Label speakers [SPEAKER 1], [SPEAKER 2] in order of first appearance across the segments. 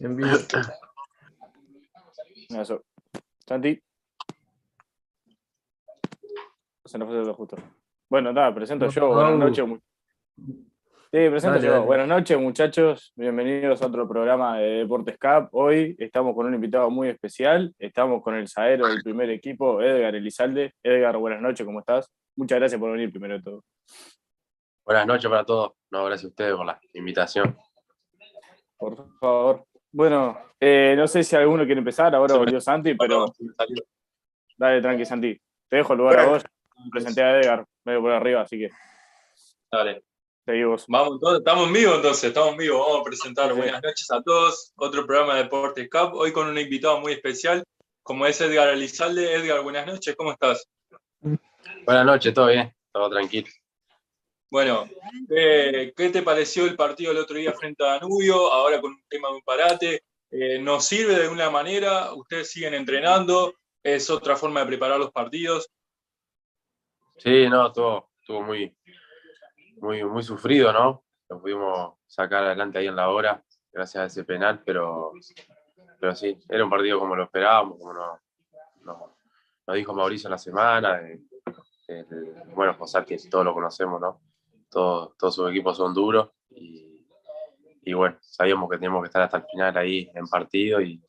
[SPEAKER 1] En vivo.
[SPEAKER 2] Eso. Santi. Se nos fue todo justo. Bueno, nada, presento yo. Buenas noches. Sí, presento
[SPEAKER 1] Dale,
[SPEAKER 2] yo.
[SPEAKER 1] dale.
[SPEAKER 2] Buenas noches, muchachos. Bienvenidos a otro programa de Deportes Cup. Hoy estamos con un invitado muy especial. Estamos con el zaguero del primer equipo, Edgar Elizalde. Edgar, buenas noches, ¿cómo estás? Muchas gracias por venir primero de todo.
[SPEAKER 3] Buenas noches para todos. No, gracias a ustedes por la invitación.
[SPEAKER 2] Por favor. Bueno, eh, no sé si alguno quiere empezar. Ahora volvió Santi, pero dale, tranqui, Santi. Te dejo el lugar a vos. Presenté a Edgar medio por arriba, así que
[SPEAKER 4] Dale.
[SPEAKER 2] seguimos.
[SPEAKER 4] Vamos, entonces, estamos en vivo entonces, estamos en vivo. Vamos a presentar
[SPEAKER 2] Sí.
[SPEAKER 4] buenas noches a todos. Otro programa de Deportes Cup. Hoy con un invitado muy especial, como es Edgar Elizalde. Edgar, buenas noches, ¿cómo estás?
[SPEAKER 3] Buenas noches, todo bien, todo tranquilo.
[SPEAKER 4] Bueno, ¿qué, qué te pareció el partido el otro día frente a Danubio? Ahora con un tema de un parate. Eh, ¿Nos sirve de alguna manera? ¿Ustedes siguen entrenando? ¿Es otra forma de preparar los partidos?
[SPEAKER 3] Sí, no, todo estuvo muy, muy, muy sufrido, ¿no? Lo pudimos sacar adelante ahí en la hora, gracias a ese penal, pero, pero sí, era un partido como lo esperábamos, como nos, nos- nos dijo Mauricio en la semana. eh, bueno, José, que todos lo conocemos, ¿no? Todos, sus equipos son duros y, bueno, sabíamos que teníamos que estar hasta el final ahí en partido y,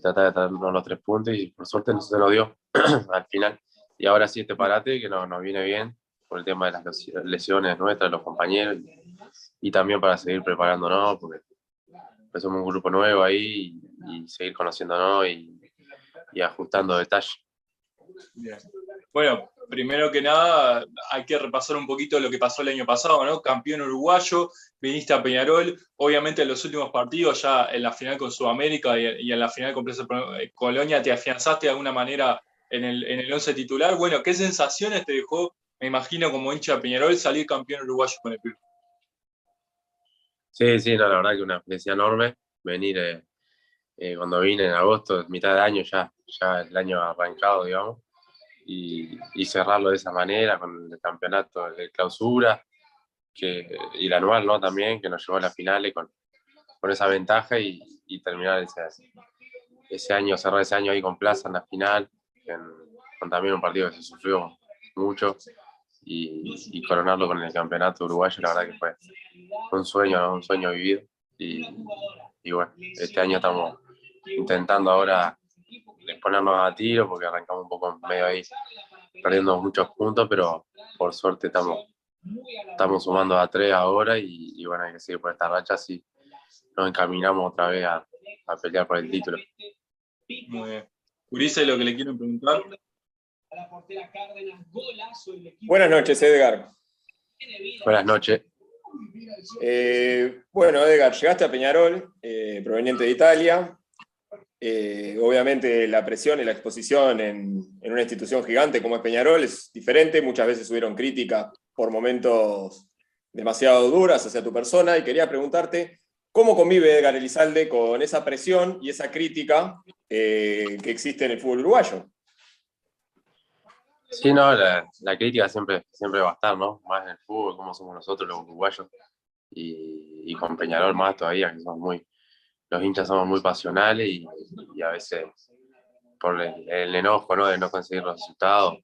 [SPEAKER 3] tratar de traernos los tres puntos y por suerte no se nos dio al final. Y ahora sí este parate que no- nos viene bien por el tema de las lesi- lesiones nuestras, los compañeros y, también para seguir preparándonos porque somos un grupo nuevo ahí y, seguir conociéndonos y, ajustando detalles.
[SPEAKER 4] Bueno, primero que nada, hay que repasar un poquito lo que pasó el año pasado, ¿no? Campeón uruguayo, viniste a Peñarol, obviamente en los últimos partidos, ya en la final con Sudamérica y, en la final con eh, Colonia, te afianzaste de alguna manera en el, en el once titular. Bueno, ¿qué sensaciones te dejó, me imagino, como hincha de Peñarol, salir campeón uruguayo con el club?
[SPEAKER 3] Sí, sí, no, la verdad que una experiencia enorme venir eh, eh, cuando vine en agosto, mitad de año ya, ya el año arrancado, digamos, y, y cerrarlo de esa manera con el campeonato de clausura que, y el anual, ¿no? También, que nos llevó a las finales con, con esa ventaja y, y terminar ese, ese año, cerrar ese año ahí con Plaza en la final, en- con también un partido que se sufrió mucho y, y coronarlo con el campeonato uruguayo, la verdad que fue un sueño, ¿no? un sueño vivido. Y, y bueno, este año estamos intentando ahora ponernos a tiro porque arrancamos un poco medio ahí perdiendo muchos puntos, pero por suerte estamos, estamos sumando a tres ahora y, y bueno, hay que seguir por esta racha así nos encaminamos otra vez a, a pelear por el título.
[SPEAKER 4] Muy bien. Ulises, lo que le quiero preguntar,
[SPEAKER 5] Buenas noches, Edgar.
[SPEAKER 3] Buenas noches.
[SPEAKER 5] Eh, bueno, Edgar, llegaste a Peñarol, eh, proveniente de Italia. Eh, obviamente la presión y la exposición en, una institución gigante como es Peñarol es diferente. Muchas veces hubieron críticas por momentos demasiado duras hacia tu persona y quería preguntarte cómo convive Edgar Elizalde con esa presión y esa crítica eh, que existe en el fútbol uruguayo.
[SPEAKER 3] Sí, no, la, crítica siempre, siempre va a estar, ¿no? Más en el fútbol, como somos nosotros los uruguayos. Y, y con Peñarol más todavía, que somos muy, los hinchas somos muy pasionales y, a veces por el, enojo, ¿no? De no conseguir los resultados,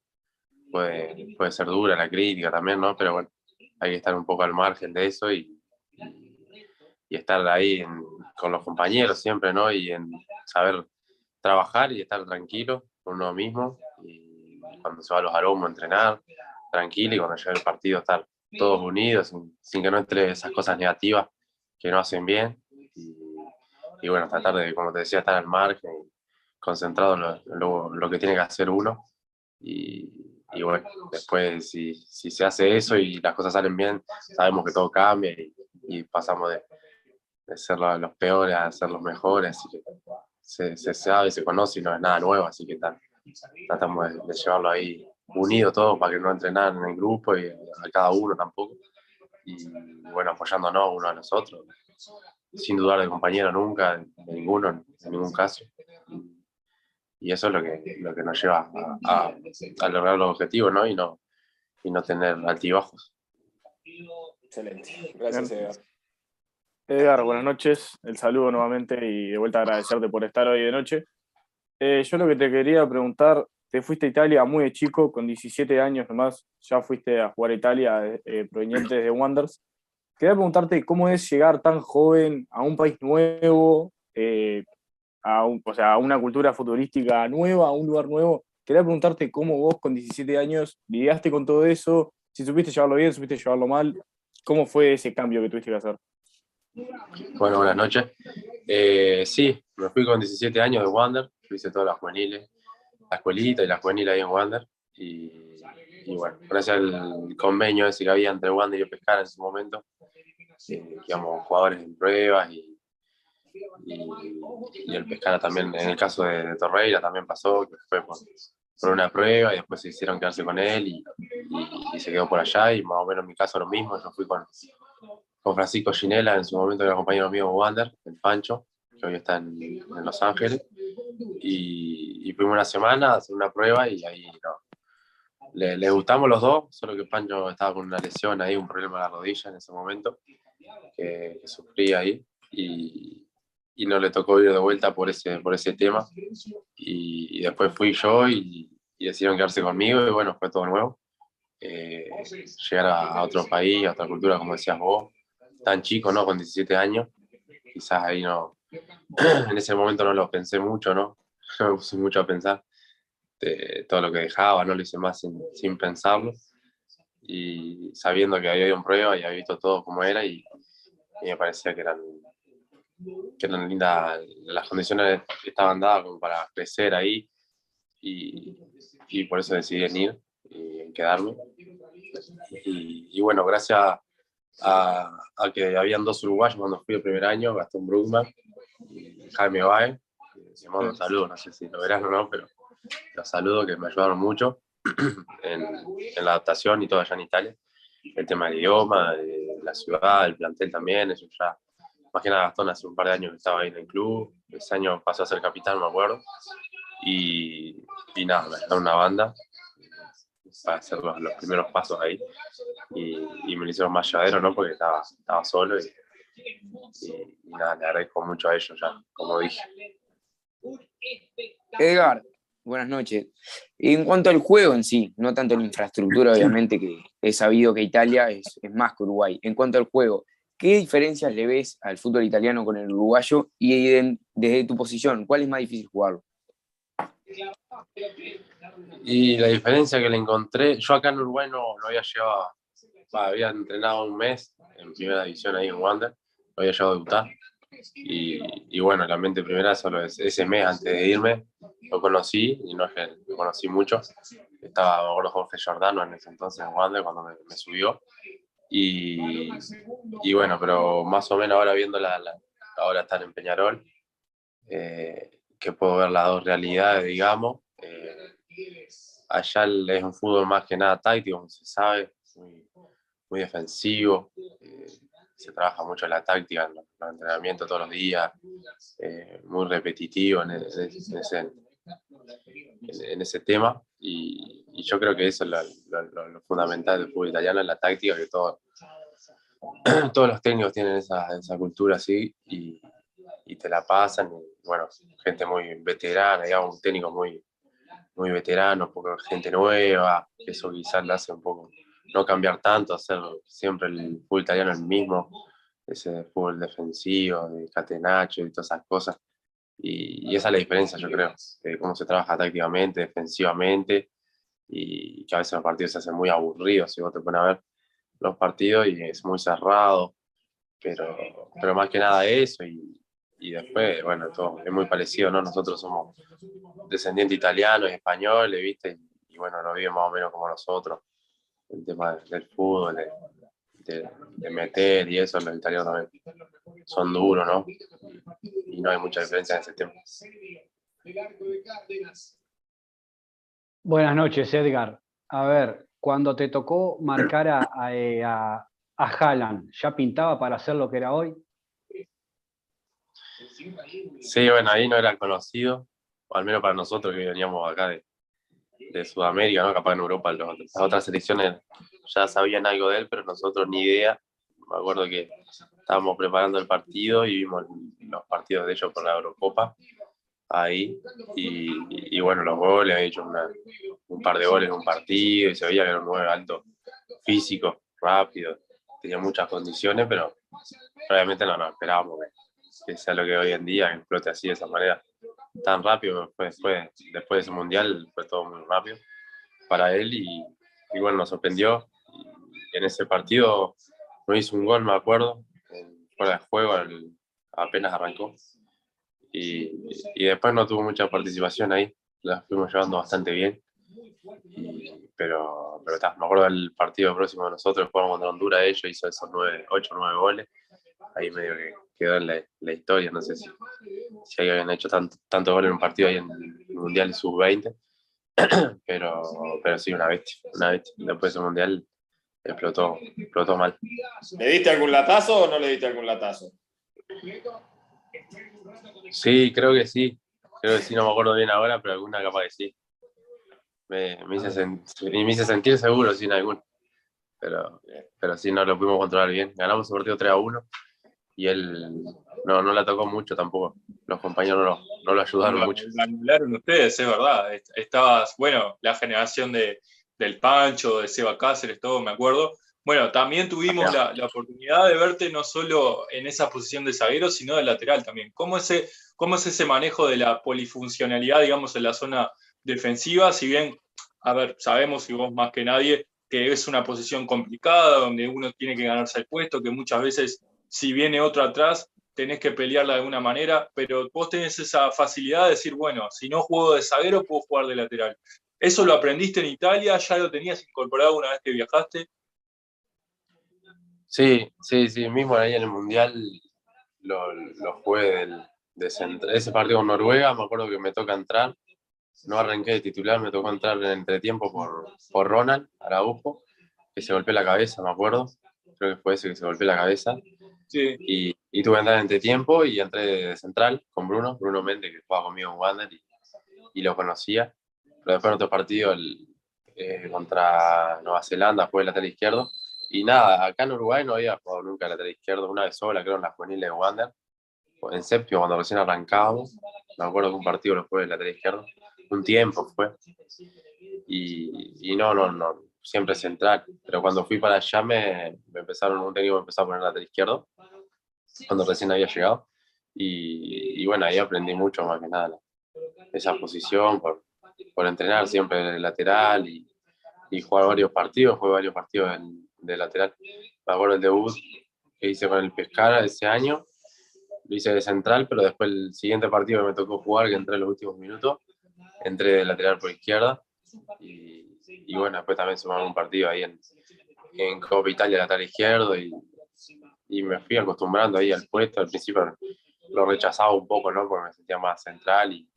[SPEAKER 3] puede, puede ser dura la crítica también, ¿no? Pero bueno, hay que estar un poco al margen de eso y, y estar ahí con los compañeros siempre, ¿no? Y saber trabajar y estar tranquilo con uno mismo. Y cuando se va a los aromos, entrenar tranquilo y cuando llega el partido estar todos unidos, sin, sin que no entre esas cosas negativas que no hacen bien. Y, bueno, tratar de, como te decía, estar al margen, concentrado en lo, lo- lo que tiene que hacer uno. Y, y bueno, después si, si se hace eso y las cosas salen bien, sabemos que todo cambia y, y pasamos de, de ser lo- los peores a ser los mejores. Así que se, se sabe, se conoce y no es nada nuevo, así que tal, tratamos de, de llevarlo ahí unido todo para que no entrenar en el grupo y a cada uno tampoco. Y bueno, apoyándonos uno a los otros, sin dudar de compañero nunca, de ninguno, en ningún caso. Y eso es lo que, lo que nos lleva a, a- a lograr los objetivos, ¿no? Y no, y no tener altibajos.
[SPEAKER 5] Excelente. Gracias, Edgar.
[SPEAKER 2] Edgar, buenas noches. El saludo nuevamente y de vuelta agradecerte por estar hoy de noche. Eh, yo lo que te quería preguntar, te fuiste a Italia muy chico, con 17 años nomás, ya fuiste a jugar a Italia eh, proveniente de Wonders. Quería preguntarte cómo es llegar tan joven a un país nuevo, eh, a, o sea, a una cultura futurística nueva, a un lugar nuevo. Quería preguntarte cómo vos con 17 años lidiaste con todo eso, si supiste llevarlo bien, supiste llevarlo mal, ¿cómo fue ese cambio que tuviste que hacer?
[SPEAKER 3] Bueno, buenas noches. Eh, sí, me fui con 17 años de Wander, hice todas las juveniles, la escuelita y la juvenil ahí en Wander. Y, bueno, gracias al convenio ese que había entre Wander y Pescara en ese momento, jugadores en pruebas y, y, el Pescara también, en el caso de, Torreira también pasó, que fue por, una prueba y después se hicieron quedarse con él y, y, se quedó por allá y más o menos en mi caso lo mismo, yo fui con, con Francisco Ginela, en su momento era compañero mío Wander, el Pancho, que hoy está en, Los Ángeles, y, fuimos una semana a hacer una prueba y ahí no. Le, gustamos los dos, solo que Pancho estaba con una lesión ahí, un problema en la rodilla en ese momento, que, sufría ahí, y, y, no le tocó ir de vuelta por ese, por ese tema. Y, después fui yo y, decidieron quedarse conmigo, y bueno, fue todo nuevo. Eh, llegar a, otro país, a otra cultura, como decías vos, tan chico, ¿no? Con 17 años, quizás ahí no, en ese momento no lo pensé mucho, ¿no? No me puse mucho a pensar de todo lo que dejaba, no lo hice más sin, sin pensarlo. Y sabiendo que había ido en prueba y había visto todo como era y, me parecía que eran, que eran lindas, las condiciones estaban dadas como para crecer ahí y, y por eso decidí venir y quedarme. Y, y bueno, gracias a, que habían dos uruguayos cuando fui el primer año, Gastón Brugman y Jaime Bae. Les mando un saludo, no sé si lo verán o no, pero los saludo que me ayudaron mucho en, en, la adaptación y todo allá en Italia. El tema del idioma, de la ciudad, el plantel también, eso ya. Más que nada Gastón hace un par de años estaba ahí en el club, ese año pasó a ser capitán, me acuerdo. Y, y nada, me una banda para hacer los, los primeros pasos ahí y, me lo hicieron más llevadero, ¿no? Porque estaba, estaba solo y, y, nada, le agradezco mucho a ellos ya, como dije.
[SPEAKER 1] Edgar, buenas noches. En cuanto al juego en sí, no tanto la infraestructura, obviamente, que he sabido que Italia es, más que Uruguay. En cuanto al juego, ¿qué diferencias le ves al fútbol italiano con el uruguayo? Y desde tu posición, ¿cuál es más difícil jugarlo?
[SPEAKER 3] Y la diferencia que le encontré, yo acá en Uruguay no, no había llegado había entrenado un mes en primera división ahí en Wander, lo había llegado a debutar. Y, bueno, la mente primera solo ese mes antes de irme lo conocí y no es que lo conocí mucho. Estaba me Jorge Giordano en ese entonces cuando me, subió. Y, y, bueno, pero más o menos ahora viendo la, ahora estar en Peñarol, eh, que puedo ver las dos realidades, digamos. Eh, allá es un fútbol más que nada táctico, como se sabe, muy, muy defensivo, eh, se trabaja mucho la táctica, en los, entrenamientos todos los días, eh, muy repetitivo en, ese, en, ese, tema. Y, yo creo que eso es lo, fundamental del fútbol italiano, la táctica, que todo, todos los técnicos tienen esa, esa cultura así y, y, te la pasan. Y, bueno, gente muy veterana, digamos, un técnico muy, muy veterano, poco gente nueva, eso quizás le hace un poco no cambiar tanto, hacer siempre el fútbol italiano el mismo, ese fútbol defensivo, de catenacho y todas esas cosas. Y, esa es la diferencia, yo creo, de cómo se trabaja tácticamente, defensivamente, y que a veces los partidos se hacen muy aburridos, si vos te pones a ver los partidos y es muy cerrado, pero, pero más que nada eso, y, y después, bueno, todo es muy parecido, ¿no? Nosotros somos descendientes italianos y españoles, ¿viste? Y bueno, lo viven más o menos como nosotros el tema del fútbol, de, meter y eso, los italianos también son duros, ¿no? Y, no hay mucha diferencia en ese tema.
[SPEAKER 6] Buenas noches, Edgar. A ver, cuando te tocó marcar a, a, eh, a, Haaland, ¿ya pintaba para hacer lo que era hoy?
[SPEAKER 3] Sí, bueno, ahí no era conocido, o al menos para nosotros que veníamos acá de, de Sudamérica, ¿no? Capaz en Europa las otras selecciones ya sabían algo de él, pero nosotros ni idea. Me acuerdo que estábamos preparando el partido y vimos los partidos de ellos por la Eurocopa ahí. Y, bueno, los goles, había hecho un par de goles en un partido y se veía que era un nueve alto físico, rápido, tenía muchas condiciones, pero realmente no nos esperábamos que, sea lo que hoy en día, que explote así de esa manera tan rápido. Después, después, después de ese mundial fue todo muy rápido para él y, y bueno, nos sorprendió. en ese partido no hizo un gol, me acuerdo, fuera de juego, apenas arrancó. Y, y, después no tuvo mucha participación ahí, la fuimos llevando bastante bien. pero pero está, me acuerdo del partido próximo de nosotros, jugamos contra Honduras, ellos hizo esos 8 o 9 goles. Ahí medio que quedó en la, historia, no sé si, si habían hecho tanto, tanto gol en un partido ahí en el Mundial Sub-20, pero, pero sí, una bestia, una bestia. Después de ese Mundial explotó, explotó mal.
[SPEAKER 5] ¿Le diste algún latazo o no le diste algún latazo?
[SPEAKER 3] Sí, creo que sí. Creo que sí, no me acuerdo bien ahora, pero alguna capaz que sí. Me, me, hice, me hice sentir seguro sin algún. Pero, pero sí, no lo pudimos controlar bien. Ganamos el partido 3 a 1 y él no, no la tocó mucho tampoco. Los compañeros no, no lo ayudaron mucho.
[SPEAKER 4] Lo anularon ustedes, es verdad. Estabas, bueno, la generación de, del Pancho, de Seba Cáceres, todo, me acuerdo. Bueno, también tuvimos la, la, oportunidad de verte no solo en esa posición de zaguero, sino de lateral también. ¿Cómo, ese, ¿Cómo es ese manejo de la polifuncionalidad, digamos, en la zona defensiva? Si bien, a ver, sabemos y vos más que nadie que es una posición complicada, donde uno tiene que ganarse el puesto, que muchas veces si viene otro atrás, tenés que pelearla de alguna manera, pero vos tenés esa facilidad de decir, bueno, si no juego de zaguero, puedo jugar de lateral. ¿Eso lo aprendiste en Italia? ¿Ya lo tenías incorporado una vez que viajaste?
[SPEAKER 3] Sí, sí, sí, mismo ahí en el Mundial lo, lo jugué de ese partido con Noruega, me acuerdo que me toca entrar, no arranqué de titular, me tocó entrar en entretiempo por, por Ronald Araujo, que se golpeó la cabeza, me acuerdo, creo que fue ese que se golpeó la cabeza, sí. y, y tuve que entrar en entretiempo y entré de central con Bruno, Bruno Méndez, que jugaba conmigo en Wander y, y lo conocía, pero después en otro partido el, eh, contra Nueva Zelanda fue el lateral izquierdo. Y nada, acá en Uruguay no había jugado nunca lateral izquierdo, una vez sola, creo, en la juvenil de Wander, en séptimo, cuando recién arrancábamos. Me acuerdo que un partido lo fue el lateral izquierdo, un tiempo fue. Y, y, no, no, no, siempre central. Pero cuando fui para allá me, me empezaron, un técnico me empezó a poner lateral izquierdo, cuando recién había llegado. Y, y bueno, ahí aprendí mucho más que nada esa posición, por, por entrenar siempre el lateral y, y, jugar varios partidos, jugué varios partidos de lateral. Me acuerdo el debut que hice con el Pescara ese año, lo hice de central, pero después el siguiente partido que me tocó jugar, que entré en los últimos minutos, entré de lateral por izquierda y, y bueno, después también sumamos un partido ahí en, en Copa Italia lateral izquierdo y, y me fui acostumbrando ahí al puesto. Al principio lo rechazaba un poco, ¿no? Porque me sentía más central y,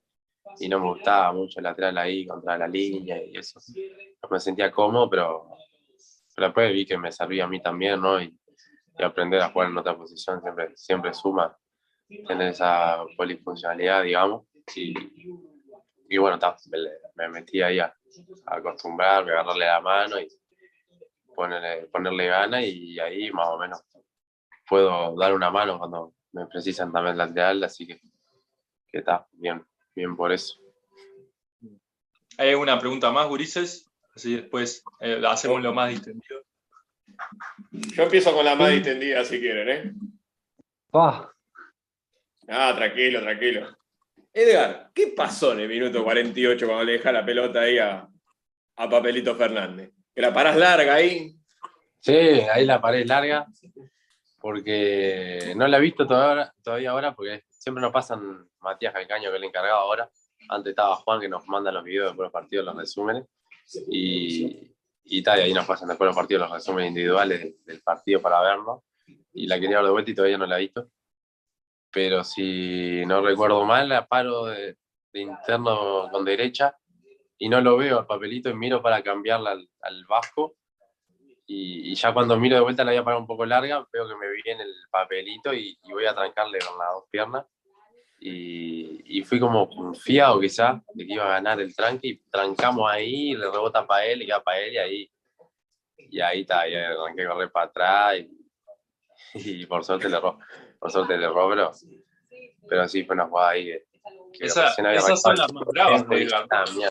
[SPEAKER 3] y no me gustaba mucho el lateral ahí contra la línea y eso. No me sentía cómodo, pero, pero después vi que me servía a mí también, ¿no? Y, y, aprender a jugar en otra posición siempre, siempre suma tener esa polifuncionalidad, digamos. Y, y bueno, ta, me, me, metí ahí a, acostumbrarme, a agarrarle la mano y ponerle, ponerle gana y ahí más o menos puedo dar una mano cuando me precisan también lateral, así que está bien bien por eso.
[SPEAKER 4] ¿Hay alguna pregunta más, Gurises? Así después eh, hacemos lo más distendido.
[SPEAKER 5] Yo empiezo con la más distendida si quieren, ¿eh?
[SPEAKER 6] Ah.
[SPEAKER 5] ah, tranquilo, tranquilo. Edgar, ¿qué pasó en el minuto 48 cuando le deja la pelota ahí a, a Papelito Fernández? ¿Que la parás larga ahí?
[SPEAKER 3] Sí, ahí la paré larga, porque no la he visto todavía, ahora, porque siempre nos pasan Matías Calcaño, que es el encargado ahora. Antes estaba Juan, que nos manda los videos de los partidos, los resúmenes. Y, y tal, y ahí nos pasan después los partidos, los resúmenes individuales del, partido para verlo. Y la quería ver de vuelta y todavía no la he visto. Pero si no recuerdo mal, la paro de, interno con derecha y no lo veo al papelito y miro para cambiarla al, al vasco y, ya cuando miro de vuelta la voy a parar un poco larga, veo que me viene el papelito y, voy a trancarle con las dos piernas. Y, y, fui como confiado quizá de que iba a ganar el tranque y trancamos ahí, le rebota para él y queda para él y ahí, y ahí está, y arranqué a correr para atrás y por suerte le erró. Por suerte le erró, pero, pero sí fue una jugada ahí que. que
[SPEAKER 4] Esa-
[SPEAKER 3] recién había
[SPEAKER 4] esas son las más bravas,
[SPEAKER 3] una mierda.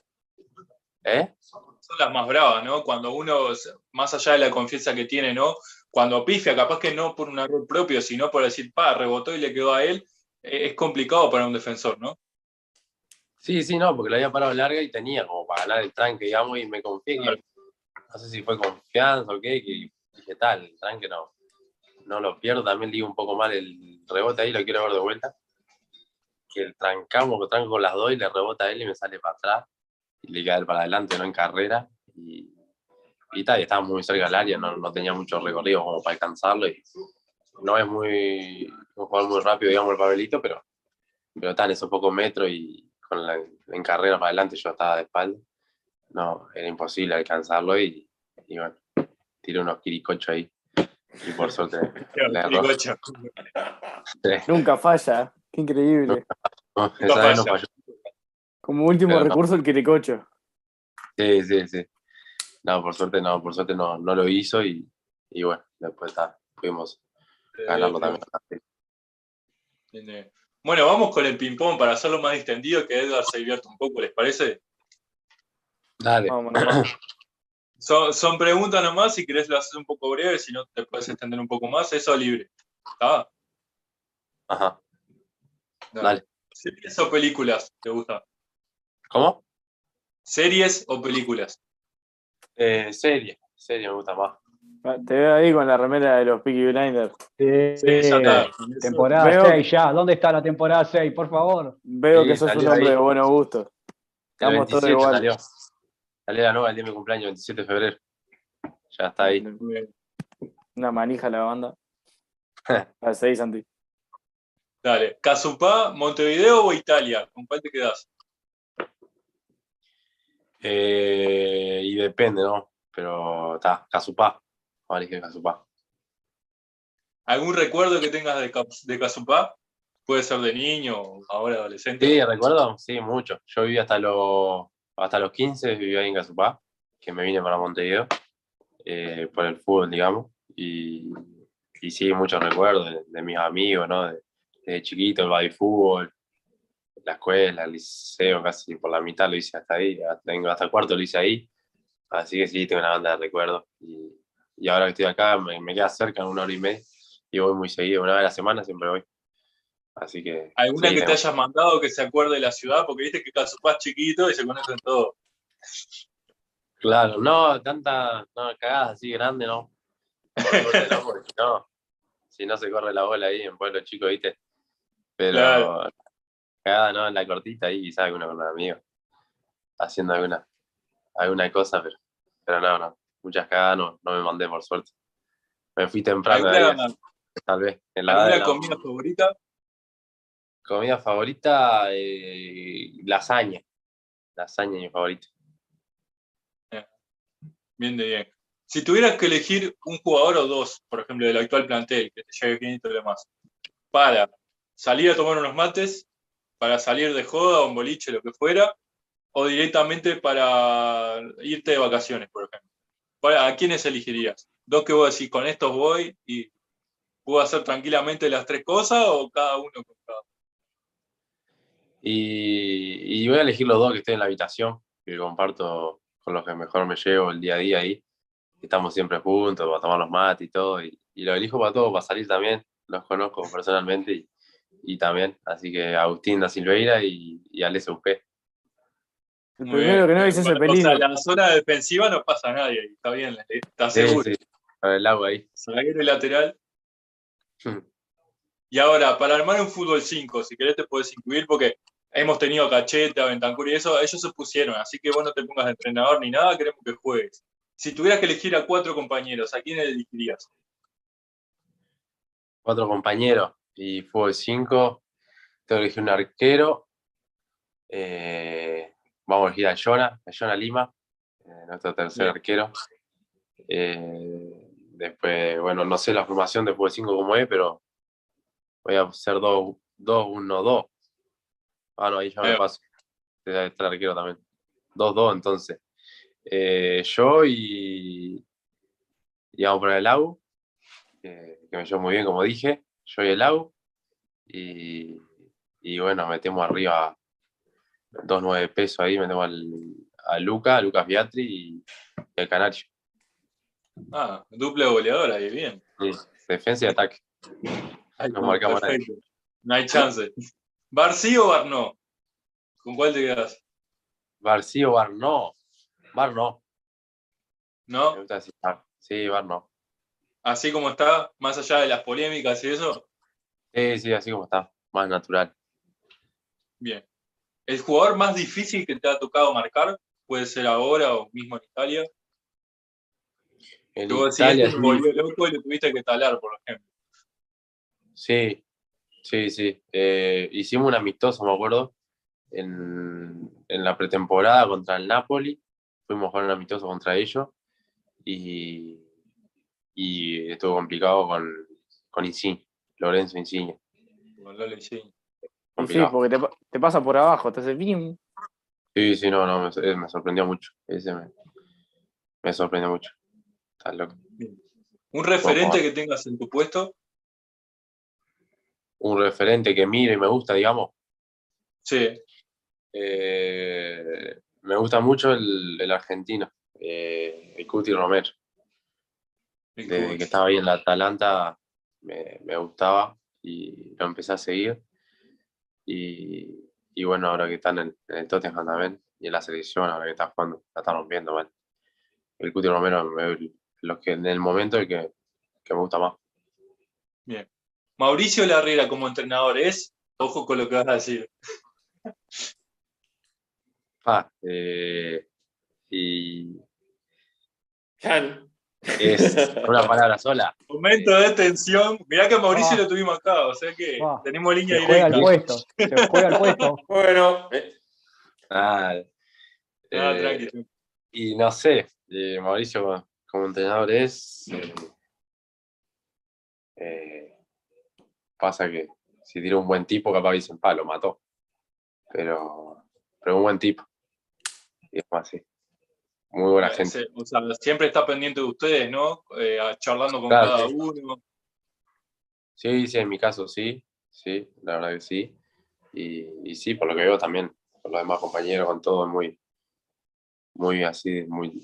[SPEAKER 3] ¿Eh?
[SPEAKER 4] son las más bravas, ¿no? Cuando uno, más allá de la confianza que tiene, ¿no? Cuando pifia, capaz que no por un error propio, sino por decir, pa, rebotó y le quedó a él, eh, es complicado para un defensor, ¿no?
[SPEAKER 3] Sí, sí, no, porque lo había parado larga y tenía como para ganar el tranque, digamos, y me confié que, no sé si fue confianza o qué, que dije tal, el tranque no, no lo pierdo, también digo un poco mal el rebote ahí, lo quiero ver de vuelta, que el trancamos, que tranco con las dos y le rebota a él y me sale para atrás. Y le cae para adelante, no en carrera, y, y tal, y estaba muy cerca del área, no, no tenía mucho recorrido como para alcanzarlo, y no es muy, un jugador muy rápido, digamos, el papelito, pero, pero tal, esos pocos metros y con la, en carrera para adelante yo estaba de espalda, no, era imposible alcanzarlo y, y bueno, tiré unos quiricochos ahí, y por suerte. Sí,
[SPEAKER 2] Nunca falla. Qué increíble.
[SPEAKER 3] no, esa vez no
[SPEAKER 4] falla.
[SPEAKER 3] falló.
[SPEAKER 2] Como último
[SPEAKER 3] Pero no.
[SPEAKER 2] recurso el quiricocho.
[SPEAKER 3] Sí, sí, sí. No, por suerte no, por suerte no, no lo hizo y, y bueno, después está, pudimos ganarlo
[SPEAKER 4] Eh,
[SPEAKER 3] también.
[SPEAKER 4] bien, eh. Bueno, vamos con el ping-pong para hacerlo más distendido, que Edgar se divierta un poco, ¿les parece?
[SPEAKER 3] Dale.
[SPEAKER 2] Vamos, nomás.
[SPEAKER 4] Son, son preguntas nomás, si querés lo haces un poco breve, si no te puedes extender un poco más, eso libre. ¿Está?
[SPEAKER 3] Ajá.
[SPEAKER 4] Dale.
[SPEAKER 3] Dale.
[SPEAKER 4] ¿Series o películas te gusta?
[SPEAKER 3] ¿Cómo?
[SPEAKER 4] ¿Series o películas?
[SPEAKER 3] Eh, serie, serie me gusta más.
[SPEAKER 2] Te veo ahí con la remera de los Peaky Blinders.
[SPEAKER 6] Sí,
[SPEAKER 4] Sí, ya está.
[SPEAKER 6] temporada
[SPEAKER 2] Veo-
[SPEAKER 6] 6 ya. ¿Dónde está la temporada 6? Por favor.
[SPEAKER 2] Veo
[SPEAKER 3] Sí,
[SPEAKER 2] que sos un hombre
[SPEAKER 3] ahí.
[SPEAKER 2] de buenos gustos. Estamos todos
[SPEAKER 3] 27
[SPEAKER 2] iguales.
[SPEAKER 3] La nueva el día de mi cumpleaños, 27 de febrero. Ya está ahí.
[SPEAKER 2] Una manija la banda. A 6, Santi.
[SPEAKER 4] Dale. ¿Casupá, Montevideo o Italia? ¿Con cuál te quedás?
[SPEAKER 3] Eh, y depende, ¿no? Pero está, Casupá. Vamos a elegir Casupá.
[SPEAKER 4] ¿Algún recuerdo que tengas de, de Casupá? Puede ser de niño o ahora adolescente.
[SPEAKER 3] Sí, recuerdo, sí, mucho. Yo viví hasta los, hasta los 15, viví ahí en Casupá, que me vine para Montevideo, eh, por el fútbol, digamos. Y, y sí, muchos recuerdos de, de mis amigos, ¿no? De- desde chiquito, el body fútbol, la escuela, el liceo, casi por la mitad lo hice hasta ahí, hasta, hasta cuarto lo hice ahí. Así que sí, tengo una banda de recuerdos. Y, y ahora que estoy acá, me, me queda cerca, una hora y media, y voy muy seguido, una vez a la semana siempre voy. Así que.
[SPEAKER 4] ¿Alguna
[SPEAKER 3] sí,
[SPEAKER 4] que te hayas mandado que se acuerde de la ciudad? Porque viste que Casupá es chiquito y se conocen todos.
[SPEAKER 3] Claro, no, tanta no, cagadas así grande, no. No, porque si no, si no se corre la bola ahí en pueblo chico, ¿viste? Pero
[SPEAKER 4] Claro.
[SPEAKER 3] cagada, ¿no? En la cortita ahí, quizás alguna con un amigo, haciendo alguna, alguna cosa, pero, pero no, no, muchas cagadas no, no me mandé por suerte. Me fui temprano ahí,
[SPEAKER 4] ¿Alguna,
[SPEAKER 3] tal vez. En la edad de
[SPEAKER 4] alguna
[SPEAKER 3] la-
[SPEAKER 4] comida favorita?
[SPEAKER 3] Comida favorita, eh, lasaña. Lasaña es mi favorita.
[SPEAKER 4] Bien de bien. Si tuvieras que elegir un jugador o dos, por ejemplo, del actual plantel, que te lleve bien y todo lo demás, para salir a tomar unos mates, para salir de joda un boliche, lo que fuera, o directamente para irte de vacaciones, por ejemplo. ¿Para- ¿A quiénes elegirías? Dos que vos decís, con estos voy y puedo hacer tranquilamente las tres cosas o cada uno con cada
[SPEAKER 3] Y, y voy a elegir los dos que estoy en la habitación, que comparto con los que mejor me llevo el día a día ahí. Estamos siempre juntos, para tomar los mates y todo. Y, y los elijo para todo, para salir también. Los conozco personalmente y, y también. Así que Agustín da Silveira y, y Alex Eugé.
[SPEAKER 2] El
[SPEAKER 4] Muy
[SPEAKER 2] primero
[SPEAKER 4] bien.
[SPEAKER 2] que no dice ese
[SPEAKER 4] O sea, la zona defensiva no pasa nadie, ahí, está bien, está
[SPEAKER 3] Sí,
[SPEAKER 4] seguro.
[SPEAKER 3] sí, con el agua ahí.
[SPEAKER 4] Zaguero y lateral. Y ahora, para armar un fútbol 5, si querés te puedes incluir, porque hemos tenido a Cachete, a Bentancur y eso, ellos se pusieron, así que vos no te pongas de entrenador ni nada, queremos que juegues. Si tuvieras que elegir a cuatro compañeros, ¿a quién elegirías?
[SPEAKER 3] Cuatro compañeros y fútbol 5. Tengo que elegir un arquero. Eh, vamos a elegir a Jonah, a Jonah Lima, eh, nuestro tercer
[SPEAKER 4] Bien.
[SPEAKER 3] arquero. Eh, después, bueno, no sé la formación de fútbol 5 cómo es, pero voy a hacer 2-1-2. Ah, no, ahí ya me paso. Está el arquero también. 2-2 entonces. Eh, yo y, y vamos a poner el AU. que, me llevo muy bien, como dije, yo y el AU. Y, y bueno, metemos arriba dos nueve pesos ahí, metemos al, a Luca, a Lucas Beatri y, el Canario.
[SPEAKER 4] Ah, duple goleador ahí, bien.
[SPEAKER 3] defensa y ataque.
[SPEAKER 4] no, hay chance. ¿Barcí o Barno? ¿Con cuál te quedas?
[SPEAKER 3] Barcí o Barno. Barno.
[SPEAKER 4] ¿No?
[SPEAKER 3] Sí, Barno.
[SPEAKER 4] Así como está, más allá de las polémicas y eso.
[SPEAKER 3] Sí, sí, así como está, más natural.
[SPEAKER 4] Bien. ¿El jugador más difícil que te ha tocado marcar puede ser ahora o mismo en Italia? En Italia, este volvió loco y le tuviste que talar, por ejemplo.
[SPEAKER 3] Sí, sí, sí. Eh, hicimos un amistoso, me acuerdo, en, en, la pretemporada contra el Napoli. Fuimos a jugar un amistoso contra ellos y, y estuvo complicado con, con Insigne, Lorenzo Insigne.
[SPEAKER 4] Con Lorenzo Insigne.
[SPEAKER 2] Sí, porque te, te, pasa por abajo, te hace bim.
[SPEAKER 3] Sí, sí, no, no, me, me sorprendió mucho. Ese me, me sorprendió mucho. Estás loco.
[SPEAKER 4] ¿Un referente que tengas en tu puesto?
[SPEAKER 3] Un referente que mire y me gusta, digamos.
[SPEAKER 4] Sí.
[SPEAKER 3] Eh, me gusta mucho el, el argentino, eh, el Cuti Romero. Desde que estaba ahí en la Atalanta me, me gustaba y lo empecé a seguir. Y, bueno, ahora que están en, el Tottenham también y en la selección, ahora que está jugando, la está rompiendo, bueno. El Cuti Romero lo que en el momento el que, que me gusta más.
[SPEAKER 4] Bien. Mauricio Larriera como entrenador es, ojo con lo que vas a decir.
[SPEAKER 3] Ah, eh, y.
[SPEAKER 5] Es
[SPEAKER 3] una palabra sola.
[SPEAKER 4] Momento de tensión. Mirá que Mauricio ah. lo tuvimos acá, o sea que ah. tenemos línea
[SPEAKER 6] se
[SPEAKER 4] directa.
[SPEAKER 6] Juega el puesto, se juega el puesto.
[SPEAKER 5] bueno.
[SPEAKER 3] Eh. Ah,
[SPEAKER 4] eh,
[SPEAKER 3] y no sé, eh, Mauricio como entrenador es. Pasa que si tira un buen tipo, capaz dicen, pa, lo mató. Pero, pero un buen tipo. Y es más así. Muy buena gente.
[SPEAKER 4] O sea, siempre está pendiente de ustedes, ¿no? Eh, charlando con cada uno.
[SPEAKER 3] Sí, sí, en mi caso sí, sí, la verdad que sí. Y, sí, por lo que veo también, con los demás compañeros, con todo, muy, muy así, muy,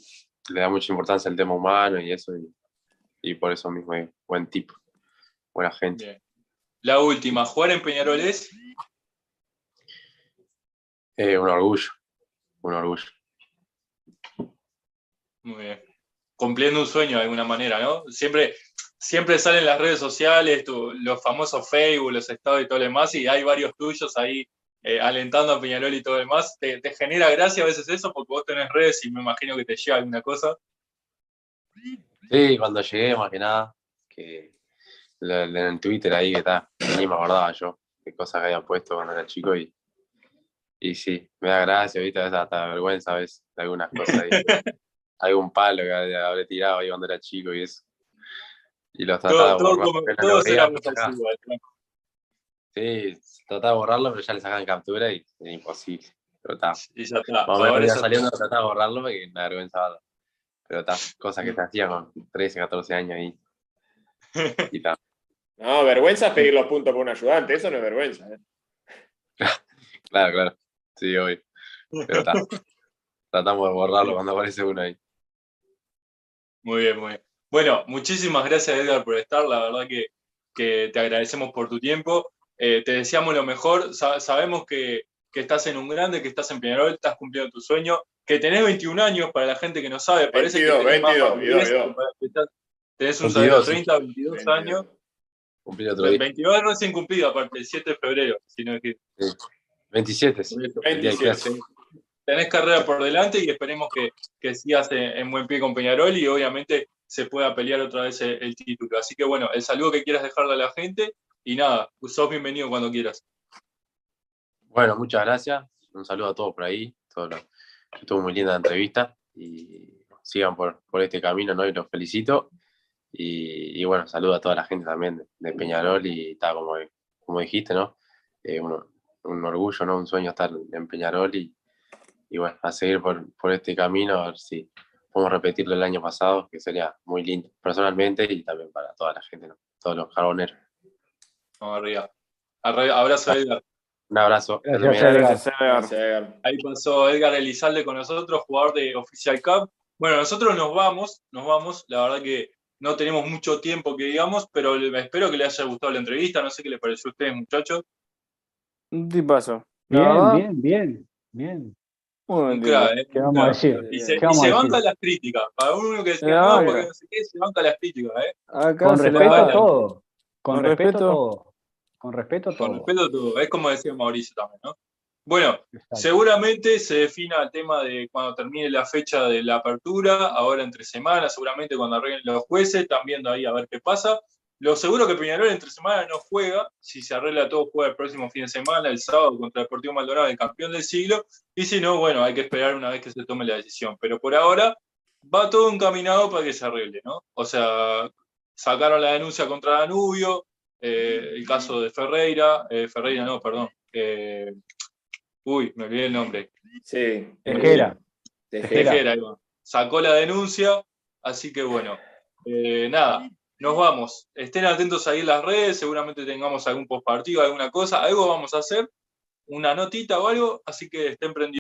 [SPEAKER 3] le da mucha importancia al tema humano y eso, y, por eso mismo es buen tipo, buena gente.
[SPEAKER 4] La última, ¿jugar en Peñarol es?
[SPEAKER 3] Eh, un orgullo, un orgullo.
[SPEAKER 4] Muy bien. Cumpliendo un sueño de alguna manera, ¿no? Siempre, siempre salen las redes sociales, los famosos Facebook, los estados y todo lo demás, y hay varios tuyos ahí eh, alentando a Peñarol y todo lo demás. ¿Te, genera gracia a veces eso? Porque vos tenés redes y me imagino que te llega alguna cosa.
[SPEAKER 3] Sí, cuando llegué, más que nada, que en Twitter ahí que está, ni me acordaba yo qué cosas que habían puesto cuando era chico y, y sí, me da gracia, viste, a veces hasta vergüenza a veces de algunas cosas ahí. algún palo que habré tirado ahí cuando era chico y eso. Y los trataba
[SPEAKER 4] todo, de borrar. Todos.
[SPEAKER 3] Sí, trataba de borrarlo, pero ya le sacaban captura y es imposible. Pero está.
[SPEAKER 4] Y ya está.
[SPEAKER 3] Ahora saliendo trataba de borrarlo porque me vergüenza. Pero está, cosas que te hacían con 13, 14 años ahí. Y está.
[SPEAKER 5] No, vergüenza es pedir los puntos por un ayudante, eso no es vergüenza. ¿eh?
[SPEAKER 3] claro, claro. Sí, hoy. Pero está. Tratamos de borrarlo cuando aparece uno ahí.
[SPEAKER 4] Muy bien, muy bien. Bueno, muchísimas gracias Edgar por estar, la verdad que, te agradecemos por tu tiempo. Eh, te deseamos lo mejor, sabemos que, estás en un grande, que estás en Peñarol, estás cumpliendo tu sueño, que tenés 21 años, para la gente que no sabe, parece que tenés 22, 22, Tenés un salario de 30, 22 años.
[SPEAKER 3] Otro día.
[SPEAKER 4] 22 recién cumplido, aparte, el 7 de febrero, sino que...
[SPEAKER 3] 27, sí.
[SPEAKER 4] 27 tenés carrera por delante y esperemos que, que sigas en, buen pie con Peñarol y obviamente se pueda pelear otra vez el, título. Así que bueno, el saludo que quieras dejarle a la gente y nada, sos bienvenido cuando quieras.
[SPEAKER 3] Bueno, muchas gracias. Un saludo a todos por ahí. estuvo muy linda la entrevista y sigan por, por este camino ¿no? y los felicito. Y, bueno, saludo a toda la gente también de, Peñarol y está como, como dijiste, ¿no? Eh, un orgullo, ¿no? Un sueño estar en Peñarol y, y bueno, a seguir por, por este camino, a ver si podemos repetirlo el año pasado, que sería muy lindo personalmente y también para toda la gente, ¿no? todos los carboneros.
[SPEAKER 4] Vamos arriba. Abrazo a Edgar.
[SPEAKER 3] Un abrazo.
[SPEAKER 6] Gracias, Edgar.
[SPEAKER 2] Gracias, Edgar.
[SPEAKER 5] Gracias, Edgar.
[SPEAKER 4] Ahí pasó Edgar Elizalde con nosotros, jugador de Official Cup. Bueno, nosotros nos vamos, nos vamos. La verdad que no tenemos mucho tiempo que digamos, pero espero que les haya gustado la entrevista. No sé qué les pareció a ustedes, muchachos.
[SPEAKER 2] Un tipazo.
[SPEAKER 6] Bien, bien, bien, bien.
[SPEAKER 2] muy
[SPEAKER 4] ¿eh?
[SPEAKER 6] ¿Qué vamos a decir?
[SPEAKER 4] Y se,
[SPEAKER 6] ¿Qué
[SPEAKER 4] y se banca las críticas. Para uno que
[SPEAKER 2] Se
[SPEAKER 4] no, porque no sé qué, se banca las críticas, ¿eh?
[SPEAKER 2] Acá
[SPEAKER 6] Con respeto a todo. Con,
[SPEAKER 2] Con
[SPEAKER 6] respeto,
[SPEAKER 2] respeto.
[SPEAKER 6] a todo. Con respeto a todo.
[SPEAKER 4] Con respeto a todo. Es como decía Mauricio también, ¿no? Bueno. Seguramente se defina el tema de cuando termine la fecha de la apertura, ahora entre semanas, seguramente cuando arreglen los jueces, están viendo ahí a ver qué pasa. Lo seguro que Peñarol entre semana no juega, si se arregla todo juega el próximo fin de semana, el sábado contra el Deportivo Maldonado, el campeón del siglo, y si no, bueno, hay que esperar una vez que se tome la decisión. Pero por ahora va todo encaminado para que se arregle, ¿no? O sea, sacaron la denuncia contra Danubio, eh, el caso de Ferreira, eh, Ferreira no, perdón, eh, uy, me olvidé el nombre,
[SPEAKER 5] Sí.
[SPEAKER 6] Tejera.
[SPEAKER 5] Tejera.
[SPEAKER 4] Tejera, ahí va. sacó la denuncia, así que bueno, eh, nada, nos vamos. Estén atentos ahí en las redes, seguramente tengamos algún postpartido, alguna cosa, algo vamos a hacer, una notita o algo, así que estén prendidos.